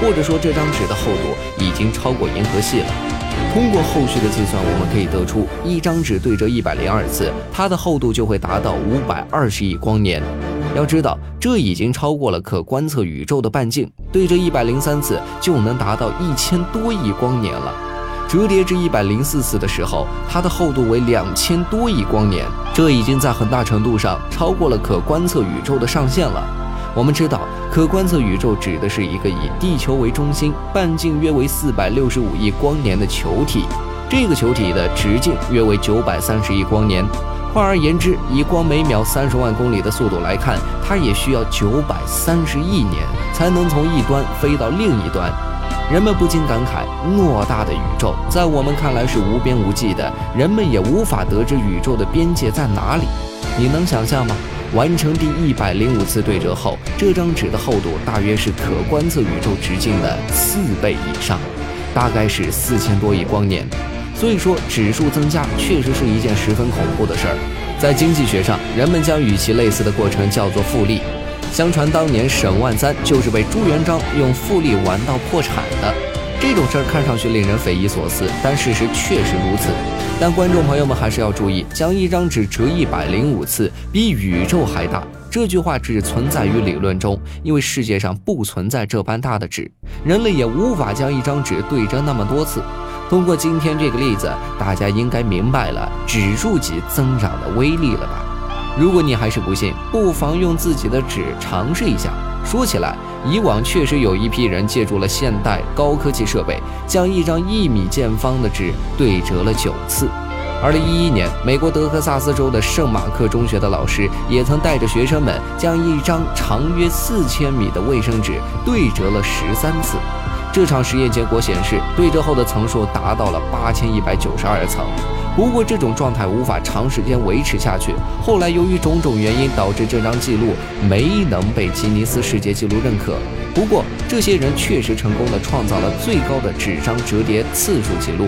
或者说这张纸的厚度已经超过银河系了。通过后续的计算，我们可以得出，一张纸对折一百零二次，它的厚度就会达到五百二十亿光年。要知道，这已经超过了可观测宇宙的半径。对折一百零三次，就能达到一千多亿光年了。折叠至一百零四次的时候，它的厚度为两千多亿光年，这已经在很大程度上超过了可观测宇宙的上限了。我们知道，可观测宇宙指的是一个以地球为中心、半径约为四百六十五亿光年的球体，这个球体的直径约为九百三十亿光年。换而言之，以光每秒三十万公里的速度来看，它也需要九百三十亿年才能从一端飞到另一端。人们不禁感慨：偌大的宇宙，在我们看来是无边无际的，人们也无法得知宇宙的边界在哪里。你能想象吗？完成第一百零五次对折后，这张纸的厚度大约是可观测宇宙直径的四倍以上，大概是四千多亿光年。所以说，指数增加确实是一件十分恐怖的事儿。在经济学上，人们将与其类似的过程叫做复利。相传当年沈万三就是被朱元璋用复利玩到破产的。这种事儿看上去令人匪夷所思，但事实确实如此。但观众朋友们还是要注意，将一张纸折一百零五次，比宇宙还大。这句话只存在于理论中，因为世界上不存在这般大的纸，人类也无法将一张纸对折那么多次。通过今天这个例子，大家应该明白了指数级增长的威力了吧？如果你还是不信，不妨用自己的纸尝试一下。说起来，以往确实有一批人借助了现代高科技设备，将一张一米见方的纸对折了九次。二零一一年，美国德克萨斯州的圣马克中学的老师也曾带着学生们将一张长约四千米的卫生纸对折了十三次。这场实验结果显示，对折后的层数达到了八千一百九十二层。不过，这种状态无法长时间维持下去。后来，由于种种原因，导致这张记录没能被吉尼斯世界纪录认可。不过，这些人确实成功的创造了最高的纸张折叠次数记录。